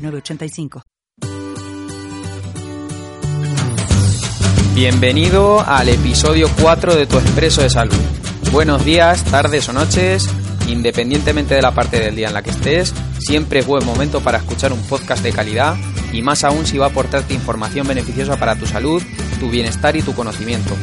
906985. Bienvenido al episodio 4 de Tu Expreso de Salud. Buenos días, tardes o noches, independientemente de la parte del día en la que estés, siempre es buen momento para escuchar un podcast de calidad y más aún si va a aportarte información beneficiosa para tu salud, tu bienestar y tu conocimiento.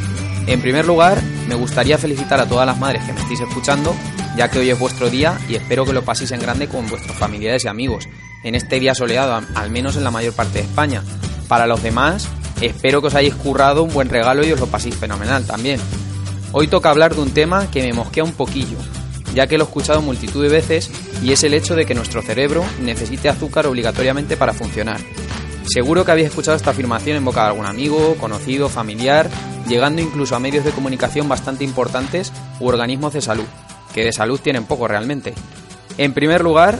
En primer lugar, me gustaría felicitar a todas las madres que me estéis escuchando, ya que hoy es vuestro día y espero que lo paséis en grande con vuestros familiares y amigos, en este día soleado, al menos en la mayor parte de España. Para los demás, espero que os hayáis currado un buen regalo y os lo paséis fenomenal también. Hoy toca hablar de un tema que me mosquea un poquillo, ya que lo he escuchado multitud de veces y es el hecho de que nuestro cerebro necesite azúcar obligatoriamente para funcionar. Seguro que habéis escuchado esta afirmación en boca de algún amigo, conocido, familiar, llegando incluso a medios de comunicación bastante importantes u organismos de salud, que de salud tienen poco realmente. En primer lugar,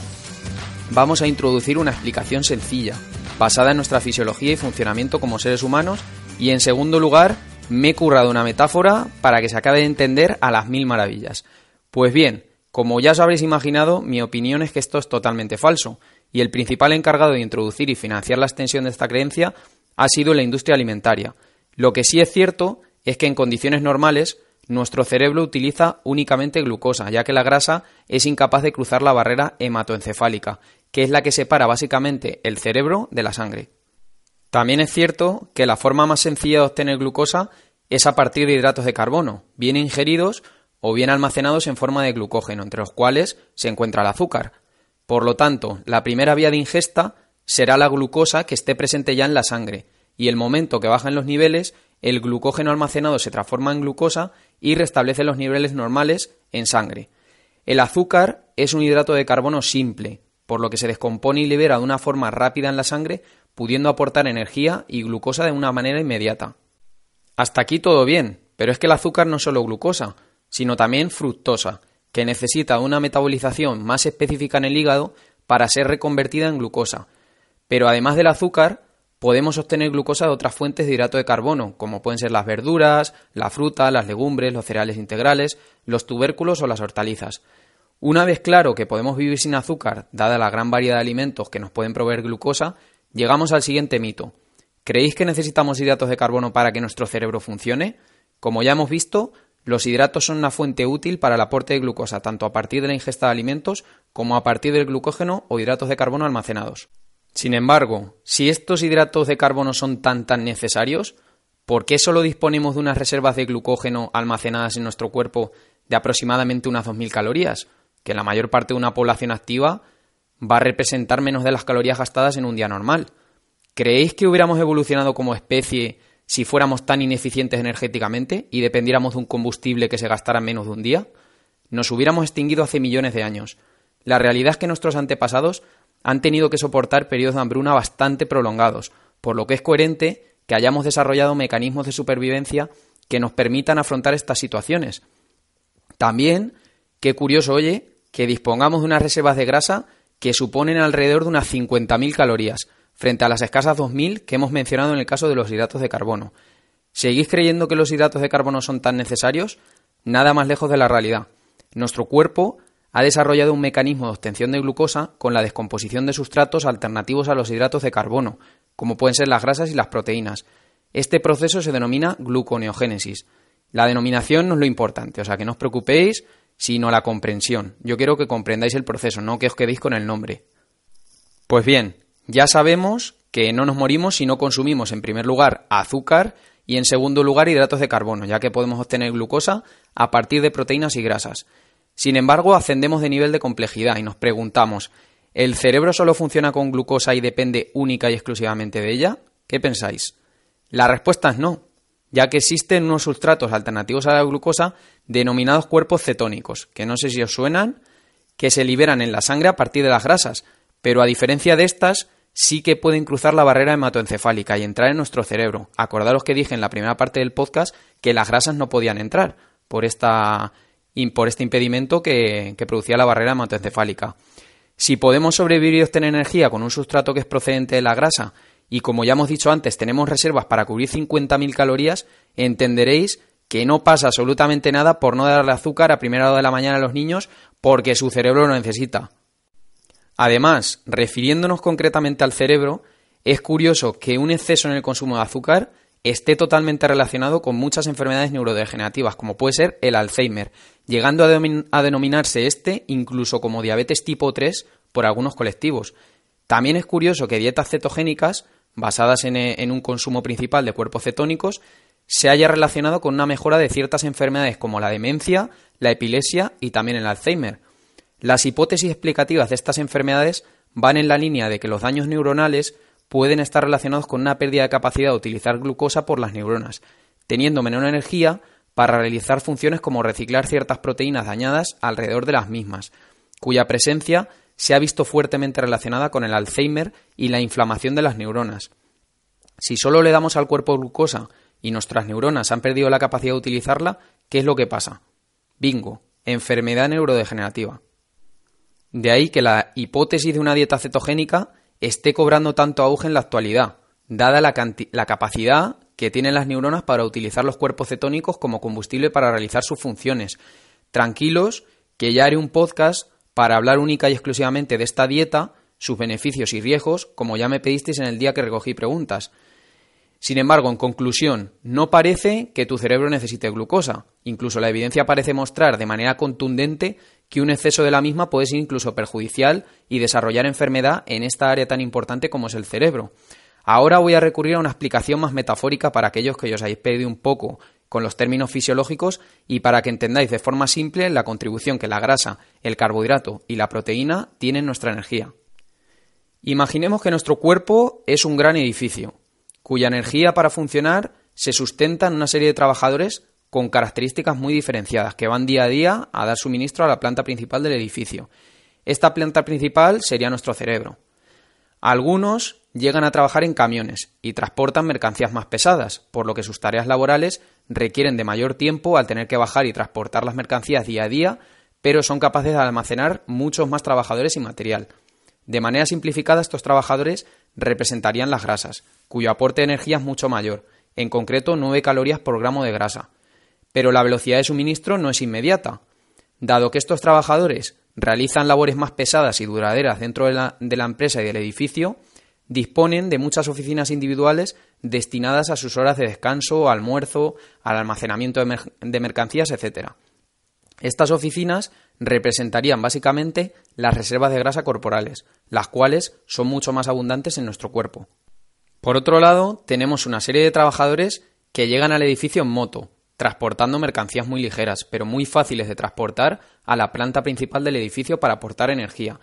vamos a introducir una explicación sencilla, basada en nuestra fisiología y funcionamiento como seres humanos, y en segundo lugar, me he currado una metáfora para que se acabe de entender a las mil maravillas. Pues bien, como ya os habréis imaginado, mi opinión es que esto es totalmente falso, y el principal encargado de introducir y financiar la extensión de esta creencia ha sido la industria alimentaria. Lo que sí es cierto es que en condiciones normales nuestro cerebro utiliza únicamente glucosa, ya que la grasa es incapaz de cruzar la barrera hematoencefálica, que es la que separa básicamente el cerebro de la sangre. También es cierto que la forma más sencilla de obtener glucosa es a partir de hidratos de carbono, bien ingeridos o bien almacenados en forma de glucógeno, entre los cuales se encuentra el azúcar. Por lo tanto, la primera vía de ingesta será la glucosa que esté presente ya en la sangre, y el momento que bajan los niveles, el glucógeno almacenado se transforma en glucosa y restablece los niveles normales en sangre. El azúcar es un hidrato de carbono simple, por lo que se descompone y libera de una forma rápida en la sangre, pudiendo aportar energía y glucosa de una manera inmediata. Hasta aquí todo bien, pero es que el azúcar no es solo glucosa, sino también fructosa, que necesita una metabolización más específica en el hígado para ser reconvertida en glucosa. Pero además del azúcar, podemos obtener glucosa de otras fuentes de hidrato de carbono, como pueden ser las verduras, la fruta, las legumbres, los cereales integrales, los tubérculos o las hortalizas. Una vez claro que podemos vivir sin azúcar, dada la gran variedad de alimentos que nos pueden proveer glucosa, llegamos al siguiente mito. ¿Creéis que necesitamos hidratos de carbono para que nuestro cerebro funcione? Como ya hemos visto, los hidratos son una fuente útil para el aporte de glucosa tanto a partir de la ingesta de alimentos como a partir del glucógeno o hidratos de carbono almacenados. Sin embargo, si estos hidratos de carbono son tan tan necesarios, ¿por qué solo disponemos de unas reservas de glucógeno almacenadas en nuestro cuerpo de aproximadamente unas 2.000 calorías? Que la mayor parte de una población activa va a representar menos de las calorías gastadas en un día normal. ¿Creéis que hubiéramos evolucionado como especie si fuéramos tan ineficientes energéticamente y dependiéramos de un combustible que se gastara en menos de un día? Nos hubiéramos extinguido hace millones de años. La realidad es que nuestros antepasados han tenido que soportar periodos de hambruna bastante prolongados, por lo que es coherente que hayamos desarrollado mecanismos de supervivencia que nos permitan afrontar estas situaciones. También, qué curioso, oye, que dispongamos de unas reservas de grasa que suponen alrededor de unas 50.000 calorías, frente a las escasas 2.000 que hemos mencionado en el caso de los hidratos de carbono. ¿Seguís creyendo que los hidratos de carbono son tan necesarios? Nada más lejos de la realidad. Nuestro cuerpo ha desarrollado un mecanismo de obtención de glucosa con la descomposición de sustratos alternativos a los hidratos de carbono, como pueden ser las grasas y las proteínas. Este proceso se denomina gluconeogénesis. La denominación no es lo importante, o sea que no os preocupéis, sino la comprensión. Yo quiero que comprendáis el proceso, no que os quedéis con el nombre. Pues bien, ya sabemos que no nos morimos si no consumimos en primer lugar azúcar y en segundo lugar hidratos de carbono, ya que podemos obtener glucosa a partir de proteínas y grasas. Sin embargo, ascendemos de nivel de complejidad y nos preguntamos, ¿el cerebro solo funciona con glucosa y depende única y exclusivamente de ella? ¿Qué pensáis? La respuesta es no, ya que existen unos sustratos alternativos a la glucosa denominados cuerpos cetónicos, que no sé si os suenan, que se liberan en la sangre a partir de las grasas, pero a diferencia de estas, sí que pueden cruzar la barrera hematoencefálica y entrar en nuestro cerebro. Acordaros que dije en la primera parte del podcast que las grasas no podían entrar por, esta, por este impedimento que, que producía la barrera hematoencefálica. Si podemos sobrevivir y obtener energía con un sustrato que es procedente de la grasa y como ya hemos dicho antes tenemos reservas para cubrir 50.000 calorías, entenderéis que no pasa absolutamente nada por no darle azúcar a primera hora de la mañana a los niños porque su cerebro lo necesita. Además, refiriéndonos concretamente al cerebro, es curioso que un exceso en el consumo de azúcar esté totalmente relacionado con muchas enfermedades neurodegenerativas, como puede ser el Alzheimer, llegando a, denominarse este incluso como diabetes tipo 3 por algunos colectivos. También es curioso que dietas cetogénicas, basadas en, en un consumo principal de cuerpos cetónicos, se haya relacionado con una mejora de ciertas enfermedades como la demencia, la epilepsia y también el Alzheimer. Las hipótesis explicativas de estas enfermedades van en la línea de que los daños neuronales pueden estar relacionados con una pérdida de capacidad de utilizar glucosa por las neuronas, teniendo menor energía para realizar funciones como reciclar ciertas proteínas dañadas alrededor de las mismas, cuya presencia se ha visto fuertemente relacionada con el Alzheimer y la inflamación de las neuronas. Si solo le damos al cuerpo glucosa y nuestras neuronas han perdido la capacidad de utilizarla, ¿qué es lo que pasa? Bingo, enfermedad neurodegenerativa. De ahí que la hipótesis de una dieta cetogénica esté cobrando tanto auge en la actualidad, dada la, capacidad que tienen las neuronas para utilizar los cuerpos cetónicos como combustible para realizar sus funciones. Tranquilos, que ya haré un podcast para hablar única y exclusivamente de esta dieta, sus beneficios y riesgos, como ya me pedisteis en el día que recogí preguntas. Sin embargo, en conclusión, no parece que tu cerebro necesite glucosa. Incluso la evidencia parece mostrar de manera contundente que un exceso de la misma puede ser incluso perjudicial y desarrollar enfermedad en esta área tan importante como es el cerebro. Ahora voy a recurrir a una explicación más metafórica para aquellos que os hayáis perdido un poco con los términos fisiológicos y para que entendáis de forma simple la contribución que la grasa, el carbohidrato y la proteína tienen en nuestra energía. Imaginemos que nuestro cuerpo es un gran edificio cuya energía para funcionar se sustenta en una serie de trabajadores con características muy diferenciadas que van día a día a dar suministro a la planta principal del edificio. Esta planta principal sería nuestro cerebro. Algunos llegan a trabajar en camiones y transportan mercancías más pesadas, por lo que sus tareas laborales requieren de mayor tiempo al tener que bajar y transportar las mercancías día a día, pero son capaces de almacenar muchos más trabajadores y material. De manera simplificada, estos trabajadores representarían las grasas, cuyo aporte de energía es mucho mayor, en concreto 9 calorías por gramo de grasa. Pero la velocidad de suministro no es inmediata. Dado que estos trabajadores realizan labores más pesadas y duraderas dentro de la, de la empresa y del edificio, disponen de muchas oficinas individuales destinadas a sus horas de descanso, almuerzo, al almacenamiento de, mercancías, etc. Estas oficinas representarían básicamente las reservas de grasa corporales, las cuales son mucho más abundantes en nuestro cuerpo. Por otro lado, tenemos una serie de trabajadores que llegan al edificio en moto, transportando mercancías muy ligeras, pero muy fáciles de transportar a la planta principal del edificio para aportar energía.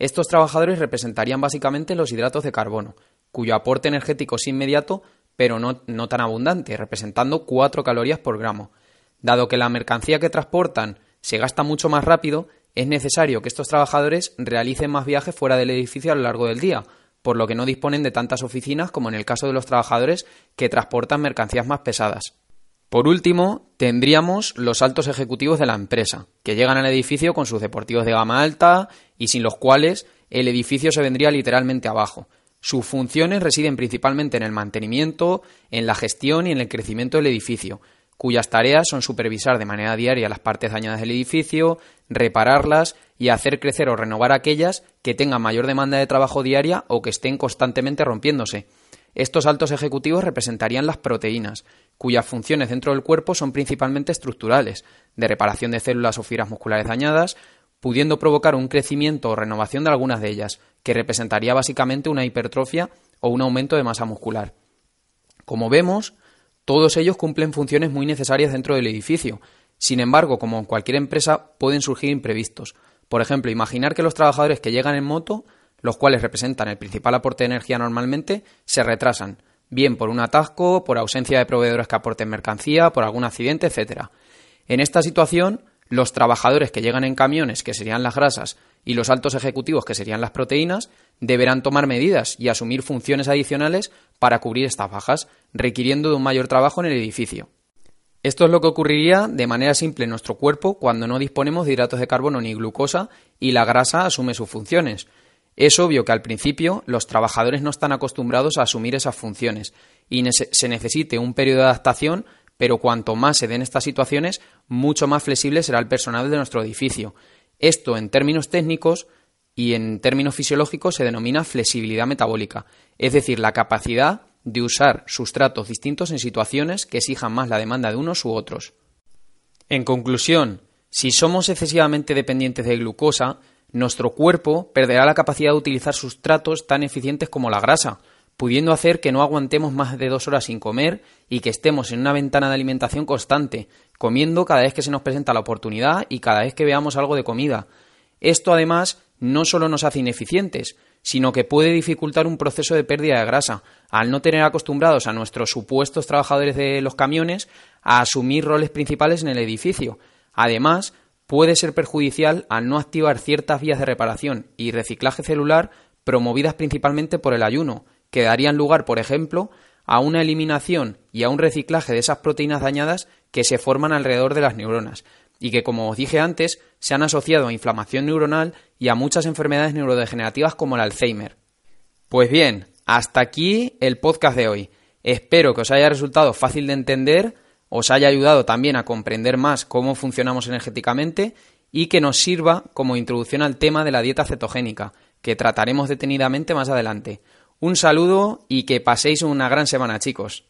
Estos trabajadores representarían básicamente los hidratos de carbono, cuyo aporte energético es inmediato, pero no, tan abundante, representando 4 calorías por gramo. Dado que la mercancía que transportan se gasta mucho más rápido, es necesario que estos trabajadores realicen más viajes fuera del edificio a lo largo del día, por lo que no disponen de tantas oficinas como en el caso de los trabajadores que transportan mercancías más pesadas. Por último, tendríamos los altos ejecutivos de la empresa, que llegan al edificio con sus deportivos de gama alta y sin los cuales el edificio se vendría literalmente abajo. Sus funciones residen principalmente en el mantenimiento, en la gestión y en el crecimiento del edificio, cuyas tareas son supervisar de manera diaria las partes dañadas del edificio, repararlas y hacer crecer o renovar aquellas que tengan mayor demanda de trabajo diaria o que estén constantemente rompiéndose. Estos altos ejecutivos representarían las proteínas, cuyas funciones dentro del cuerpo son principalmente estructurales, de reparación de células o fibras musculares dañadas, pudiendo provocar un crecimiento o renovación de algunas de ellas, que representaría básicamente una hipertrofia o un aumento de masa muscular. Como vemos, todos ellos cumplen funciones muy necesarias dentro del edificio. Sin embargo, como en cualquier empresa, pueden surgir imprevistos. Por ejemplo, imaginar que los trabajadores que llegan en moto, los cuales representan el principal aporte de energía normalmente, se retrasan, bien por un atasco, por ausencia de proveedores que aporten mercancía, por algún accidente, etc. En esta situación, los trabajadores que llegan en camiones, que serían las grasas, y los altos ejecutivos, que serían las proteínas, deberán tomar medidas y asumir funciones adicionales para cubrir estas bajas, requiriendo de un mayor trabajo en el edificio. Esto es lo que ocurriría de manera simple en nuestro cuerpo cuando no disponemos de hidratos de carbono ni glucosa y la grasa asume sus funciones. Es obvio que al principio los trabajadores no están acostumbrados a asumir esas funciones y se necesite un periodo de adaptación, pero cuanto más se den estas situaciones, mucho más flexible será el personal de nuestro edificio. Esto en términos técnicos y en términos fisiológicos se denomina flexibilidad metabólica, es decir, la capacidad de usar sustratos distintos en situaciones que exijan más la demanda de unos u otros. En conclusión, si somos excesivamente dependientes de glucosa, nuestro cuerpo perderá la capacidad de utilizar sustratos tan eficientes como la grasa, pudiendo hacer que no aguantemos más de dos horas sin comer y que estemos en una ventana de alimentación constante, comiendo cada vez que se nos presenta la oportunidad y cada vez que veamos algo de comida. Esto además no solo nos hace ineficientes, sino que puede dificultar un proceso de pérdida de grasa, al no tener acostumbrados a nuestros supuestos trabajadores de los camiones a asumir roles principales en el edificio. Además, puede ser perjudicial al no activar ciertas vías de reparación y reciclaje celular promovidas principalmente por el ayuno, que darían lugar, por ejemplo, a una eliminación y a un reciclaje de esas proteínas dañadas que se forman alrededor de las neuronas, y que, como os dije antes, se han asociado a inflamación neuronal y a muchas enfermedades neurodegenerativas como el Alzheimer. Pues bien, hasta aquí el podcast de hoy. Espero que os haya resultado fácil de entender, os haya ayudado también a comprender más cómo funcionamos energéticamente y que nos sirva como introducción al tema de la dieta cetogénica, que trataremos detenidamente más adelante. Un saludo y que paséis una gran semana, chicos.